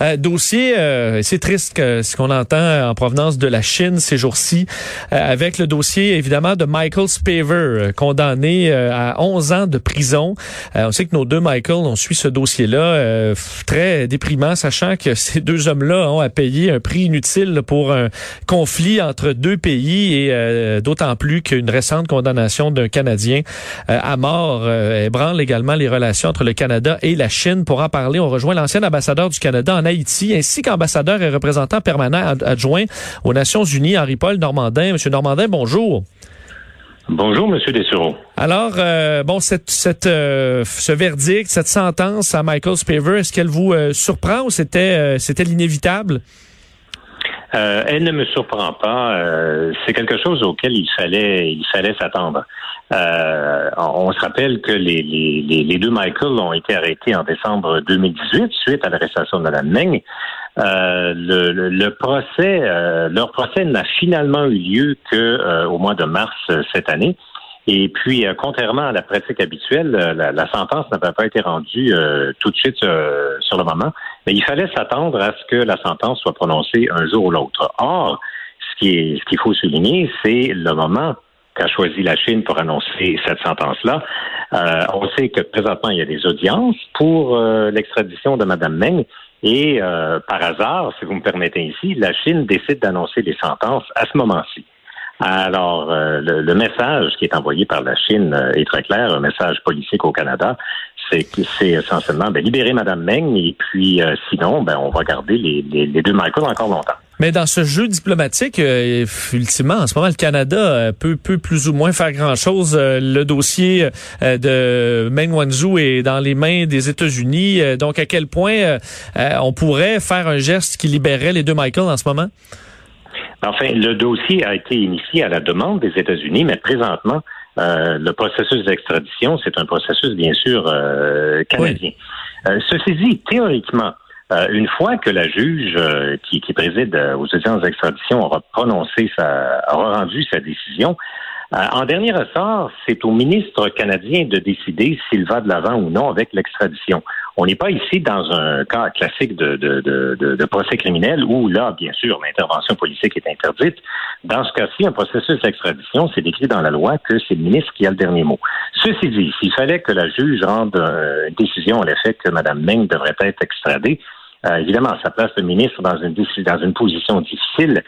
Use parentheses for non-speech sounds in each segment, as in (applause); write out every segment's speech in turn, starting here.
Euh, dossier, euh, c'est triste que ce qu'on entend en provenance de la Chine ces jours-ci, euh, avec le dossier évidemment de Michael Spaver, condamné à 11 ans de prison. on sait que nos deux Michael, on suit ce dossier-là, très déprimant, sachant que (laughs) ces deux hommes-là ont à payer un prix inutile pour un conflit entre deux pays et d'autant plus qu'une récente condamnation d'un Canadien à mort ébranle également les relations entre le Canada et la Chine. Pour en parler, on rejoint l'ancien ambassadeur du Canada en Haïti, ainsi qu'ambassadeur et représentant permanent adjoint aux Nations Unies, Henri-Paul Normandin. Monsieur Normandin, bonjour. Bonjour, Monsieur Dessureau. Alors, euh, bon, cette, cette euh, ce verdict, cette sentence à Michael Spaver, est-ce qu'elle vous euh, surprend ou c'était c'était l'inévitable? Elle ne me surprend pas. c'est quelque chose auquel il fallait il fallait s'attendre. on se rappelle que les, les, les, deux Michael ont été arrêtés en décembre 2018 suite à l'arrestation de Mme Meng. Euh, le, le, procès, euh, leur procès n'a finalement eu lieu que euh, au mois de mars cette année. Et puis, contrairement à la pratique habituelle, la, sentence n'avait pas été rendue tout de suite sur le moment, mais il fallait s'attendre à ce que la sentence soit prononcée un jour ou l'autre. Or, ce qui ce qu'il faut souligner, c'est le moment qu'a choisi la Chine pour annoncer cette sentence-là. on sait que présentement, il y a des audiences pour l'extradition de Mme Meng. Et euh, par hasard, si vous me permettez ici, la Chine décide d'annoncer les sentences à ce moment-ci. Alors, euh, le, message qui est envoyé par la Chine euh, est très clair, un message politique au Canada, c'est essentiellement ben, libérer Mme Meng et puis sinon, ben, on va garder les, les, les deux Michael encore longtemps. Mais dans ce jeu diplomatique, euh, ultimement, en ce moment, le Canada euh, peut, peut plus ou moins faire grand-chose. Euh, le dossier de Meng Wanzhou est dans les mains des États-Unis. donc, à quel point on pourrait faire un geste qui libérerait les deux Michael en ce moment? Enfin, le dossier a été initié à la demande des États-Unis, mais présentement, le processus d'extradition, c'est un processus, bien sûr, canadien. ceci dit, théoriquement, euh, une fois que la juge euh, qui, qui, préside euh, aux audiences d'extradition aura prononcé sa, aura rendu sa décision, en dernier ressort, c'est au ministre canadien de décider s'il va de l'avant ou non avec l'extradition. On n'est pas ici dans un cas classique de, procès criminel où là, bien sûr, l'intervention politique est interdite. Dans ce cas-ci, un processus d'extradition, c'est décrit dans la loi que c'est le ministre qui a le dernier mot. Ceci dit, s'il fallait que la juge rende une décision à l'effet que Mme Meng devrait être extradée, euh, évidemment, ça place le ministre dans une position difficile,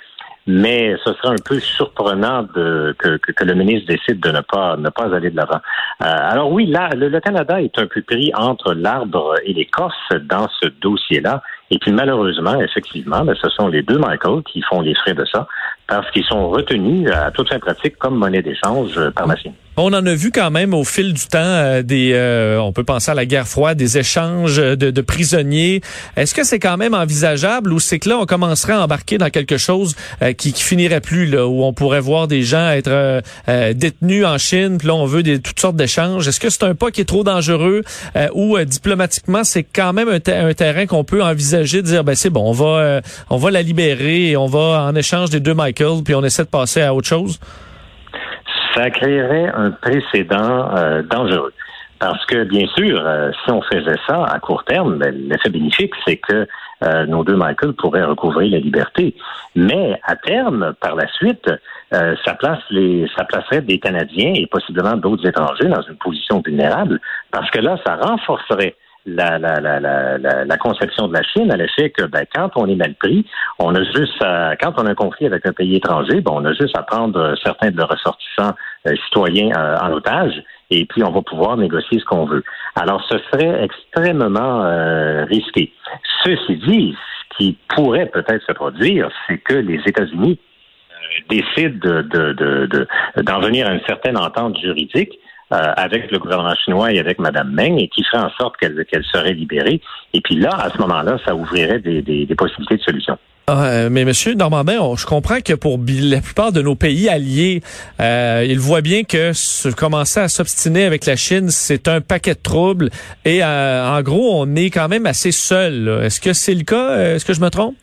mais ce serait un peu surprenant de, que, que, le ministre décide de ne pas ne pas aller de l'avant. Euh, alors oui, là, le, Canada est un peu pris entre l'arbre et l'écorce dans ce dossier-là. Et puis malheureusement, effectivement, ben, ce sont les deux Michael qui font les frais de ça parce qu'ils sont retenus à toute fin pratique comme monnaie d'échange par la Chine. On en a vu quand même au fil du temps euh, des, euh, on peut penser à la guerre froide, des échanges de, prisonniers. Est-ce que c'est quand même envisageable ou c'est que là on commencerait à embarquer dans quelque chose euh, qui, qui finirait plus là, où on pourrait voir des gens être détenus en Chine, puis là on veut des, toutes sortes d'échanges. Est-ce que c'est un pas qui est trop dangereux ou diplomatiquement c'est quand même un, terrain qu'on peut envisager de dire ben c'est bon, on va on va la libérer et on va en échange des deux Puis on essaie de passer à autre chose? Ça créerait un précédent euh, dangereux. Parce que, bien sûr, euh, si on faisait ça à court terme, ben, l'effet bénéfique, c'est que euh, nos deux Michael pourraient recouvrir la liberté. Mais à terme, par la suite, ça place les, ça placerait des Canadiens et possiblement d'autres étrangers dans une position vulnérable, parce que là, ça renforcerait la, conception de la Chine à l'effet que ben, quand on est mal pris, on a juste quand on a un conflit avec un pays étranger, ben, on a juste à prendre certains de leurs ressortissants euh, citoyens euh, en otage et puis on va pouvoir négocier ce qu'on veut. Alors ce serait extrêmement euh, risqué. Ceci dit, ce qui pourrait peut-être se produire, c'est que les États-Unis décident d'en de, de, de, venir à une certaine entente juridique euh, avec le gouvernement chinois et avec Mme Meng et qui ferait en sorte qu'elle serait libérée. Et puis là, à ce moment-là, ça ouvrirait des, des, des possibilités de solutions. Ah, euh, mais Monsieur Normandin, je comprends que pour la plupart de nos pays alliés, euh, ils voient bien que se, commencer à s'obstiner avec la Chine, c'est un paquet de troubles. Et euh, en gros, on est quand même assez seul. Est-ce que c'est le cas? Est-ce que je me trompe?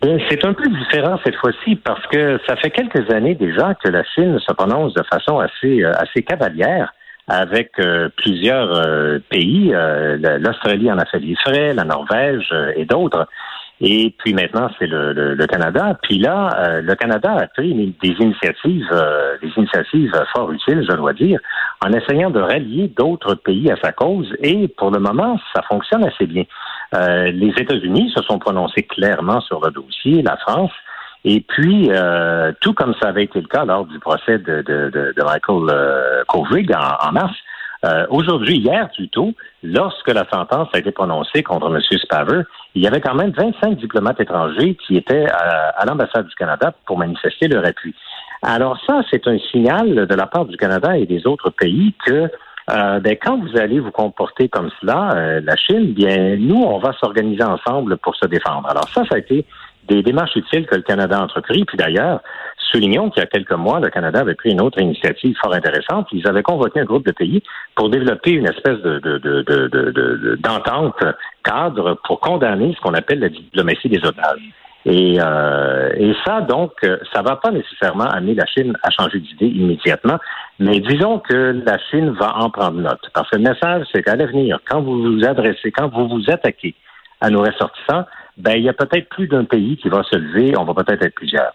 C'est un peu différent cette fois-ci parce que ça fait quelques années déjà que la Chine se prononce de façon assez, euh, assez cavalière avec euh, plusieurs euh, pays. L'Australie en a fait frais, la Norvège et d'autres. Et puis maintenant, c'est le, le, Canada. Puis là, le Canada a pris des initiatives, des initiatives fort utiles, je dois dire, en essayant de rallier d'autres pays à sa cause. Et pour le moment, ça fonctionne assez bien. Euh, les États-Unis se sont prononcés clairement sur le dossier, la France. Et puis, euh, tout comme ça avait été le cas lors du procès de, de, de, Michael euh, en, mars, euh, aujourd'hui, hier plutôt, lorsque la sentence a été prononcée contre M. Spaver, il y avait quand même 25 diplomates étrangers qui étaient à, à l'ambassade du Canada pour manifester leur appui. Alors ça, c'est un signal de la part du Canada et des autres pays que euh, ben, quand vous allez vous comporter comme cela, euh, la Chine, bien, nous, on va s'organiser ensemble pour se défendre. Alors ça, ça a été des démarches utiles que le Canada a entrepris. Puis d'ailleurs, soulignons qu'il y a quelques mois, le Canada avait pris une autre initiative fort intéressante. Ils avaient convoqué un groupe de pays pour développer une espèce de, d'entente cadre pour condamner ce qu'on appelle la diplomatie des otages. Et, euh, et ça, donc, ça va pas nécessairement amener la Chine à changer d'idée immédiatement, mais disons que la Chine va en prendre note. Parce que le message, c'est qu'à l'avenir, quand vous vous adressez, quand vous vous attaquez à nos ressortissants, ben, il y a peut-être plus d'un pays qui va se lever, on va peut-être être plusieurs.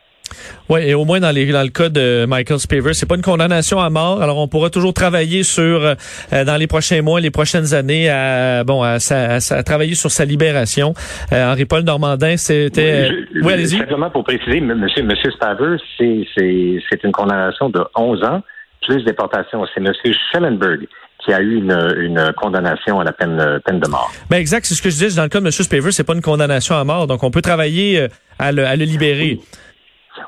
Oui, et au moins dans, les, dans le cas de Michael Spavor, c'est pas une condamnation à mort. Alors on pourra toujours travailler sur euh, dans les prochains mois, les prochaines années, à bon à, travailler sur sa libération. Euh, Henri Paul Normandin, c'était. Oui, allez-y. Simplement pour préciser, Monsieur Monsieur Spavor, c'est c'est une condamnation de 11 ans plus déportation. C'est M. Schellenberg qui a eu une, une, condamnation à la peine, peine de mort. Ben exact, c'est ce que je disais. Dans le cas de M. Spaver, c'est pas une condamnation à mort, donc on peut travailler euh, à le, à le libérer. Oui.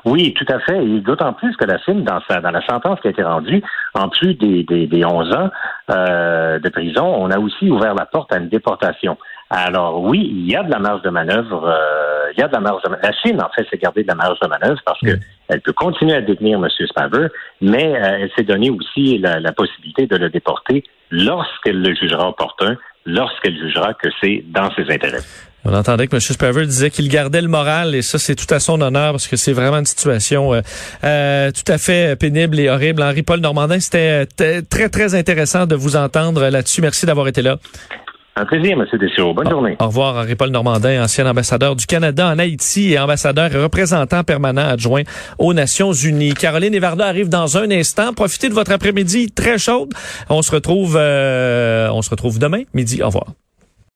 Tout à fait. Et d'autant plus que la Chine, dans, sa, dans la sentence qui a été rendue, en plus des, des, des 11 ans euh, de prison, on a aussi ouvert la porte à une déportation. Alors oui, il y a de la marge de manœuvre. Euh, il y a de la marge de manœuvre. La Chine, en fait, s'est gardée de la marge de manœuvre parce que elle peut continuer à détenir M. Spaver, mais euh, elle s'est donné aussi la, la, possibilité de le déporter lorsqu'elle le jugera opportun, lorsqu'elle jugera que c'est dans ses intérêts. On entendait que M. Spaver disait qu'il gardait le moral et ça, c'est tout à son honneur parce que c'est vraiment une situation euh, euh tout à fait pénible et horrible. Henri-Paul Normandin, c'était très, très intéressant de vous entendre là-dessus. Merci d'avoir été là. Un plaisir, M. Dessureau. Bonne journée. Au revoir, Henri-Paul Normandin, ancien ambassadeur du Canada en Haïti et ambassadeur et représentant permanent adjoint aux Nations Unies. Caroline Evarda arrive dans un instant. Profitez de votre après-midi très chaude. On se retrouve, euh, on se retrouve demain, midi. Au revoir.